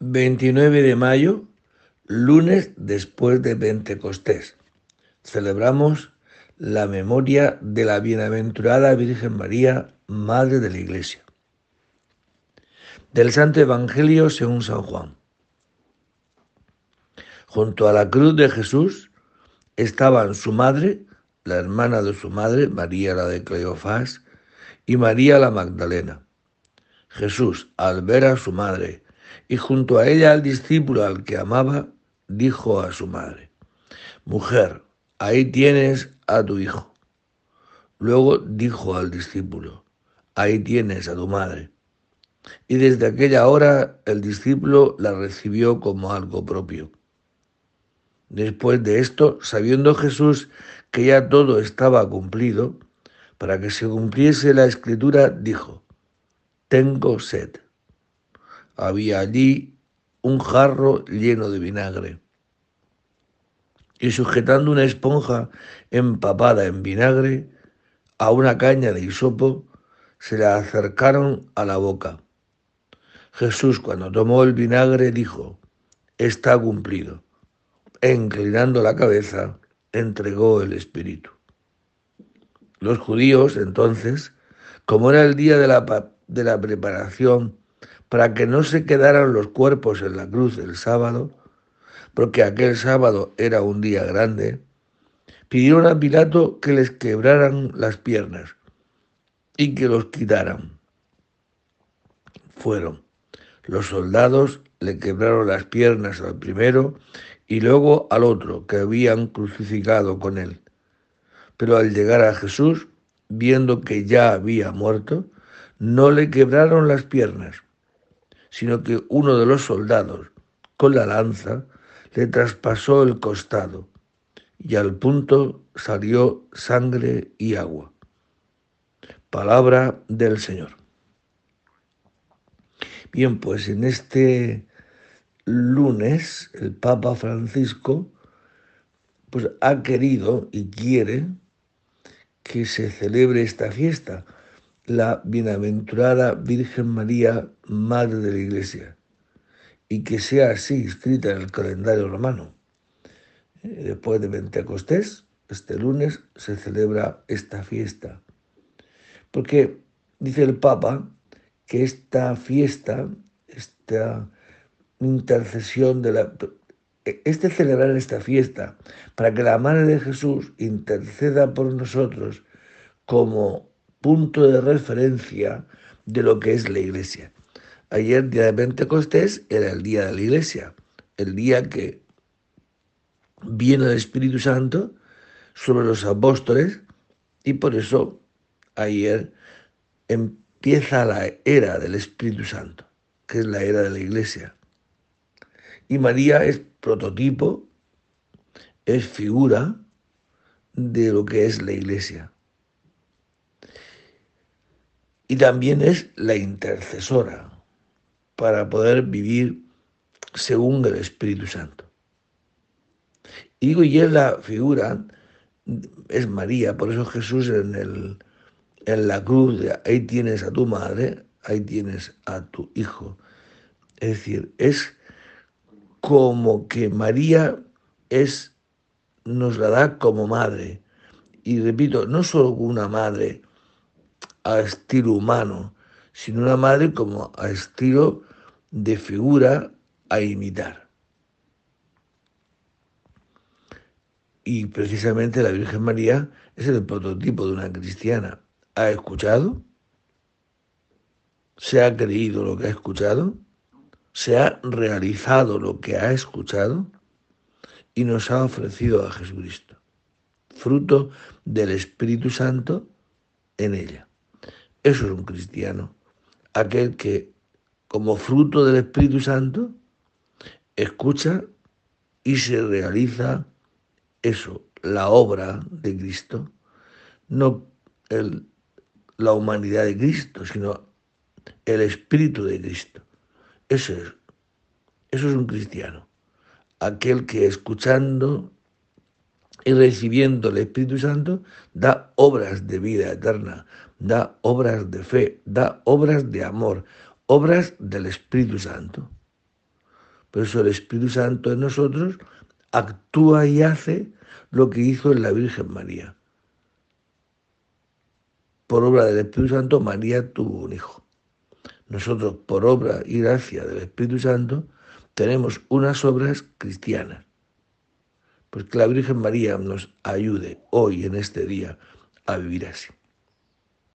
29 de mayo, lunes después de Pentecostés. Celebramos la memoria de la bienaventurada Virgen María, Madre de la Iglesia. Del Santo Evangelio según San Juan. Junto a la cruz de Jesús estaban su madre, la hermana de su madre, María la de Cleofás, y María la Magdalena. Jesús, al ver a su madre, y junto a ella al discípulo al que amaba, dijo a su madre, Mujer, ahí tienes a tu hijo. Luego dijo al discípulo, Ahí tienes a tu madre. Y desde aquella hora el discípulo la recibió como algo propio. Después de esto, sabiendo Jesús que ya todo estaba cumplido, para que se cumpliese la escritura, dijo, Tengo sed había allí un jarro lleno de vinagre. Y sujetando una esponja empapada en vinagre a una caña de hisopo, se la acercaron a la boca. Jesús, cuando tomó el vinagre, dijo, está cumplido. E inclinando la cabeza, entregó el Espíritu. Los judíos, entonces, como era el día de la, de la preparación para que no se quedaran los cuerpos en la cruz el sábado, porque aquel sábado era un día grande, pidieron a Pilato que les quebraran las piernas y que los quitaran. Fueron. Los soldados le quebraron las piernas al primero y luego al otro que habían crucificado con él. Pero al llegar a Jesús, viendo que ya había muerto, no le quebraron las piernas sino que uno de los soldados, con la lanza, le traspasó el costado y al punto salió sangre y agua. Palabra del Señor. Bien, pues en este lunes el Papa Francisco pues ha querido y quiere que se celebre esta fiesta la bienaventurada Virgen María, Madre de la Iglesia, y que sea así escrita en el calendario romano. Eh, después de Pentecostés, este lunes, se celebra esta fiesta. Porque dice el Papa que esta fiesta, esta intercesión de la... Este celebrar esta fiesta para que la Madre de Jesús interceda por nosotros como punto de referencia de lo que es la iglesia. Ayer, día de Pentecostés, era el día de la iglesia, el día que viene el Espíritu Santo sobre los apóstoles y por eso ayer empieza la era del Espíritu Santo, que es la era de la iglesia. Y María es prototipo, es figura de lo que es la iglesia y también es la intercesora para poder vivir según el Espíritu Santo. Y digo, y es la figura, es María, por eso Jesús en, el, en la cruz, ahí tienes a tu madre, ahí tienes a tu hijo. Es decir, es como que María es, nos la da como madre. Y repito, no solo una madre, a estilo humano, sino una madre como a estilo de figura a imitar. Y precisamente la Virgen María es el prototipo de una cristiana. ¿Ha escuchado? ¿Se ha creído lo que ha escuchado? ¿Se ha realizado lo que ha escuchado? Y nos ha ofrecido a Jesucristo, fruto del Espíritu Santo en ella. Eso es un cristiano. Aquel que, como fruto del Espíritu Santo, escucha y se realiza eso, la obra de Cristo. No la humanidad de Cristo, sino el Espíritu de Cristo. Eso es, eso es un cristiano. Aquel que escuchando y recibiendo el Espíritu Santo da obras de vida eterna, da obras de fe, da obras de amor, obras del Espíritu Santo. Por eso el Espíritu Santo en nosotros actúa y hace lo que hizo en la Virgen María. Por obra del Espíritu Santo, María tuvo un hijo. Nosotros, por obra y gracia del Espíritu Santo, tenemos unas obras cristianas. Pues que la Virgen María nos ayude hoy, en este día, a vivir así.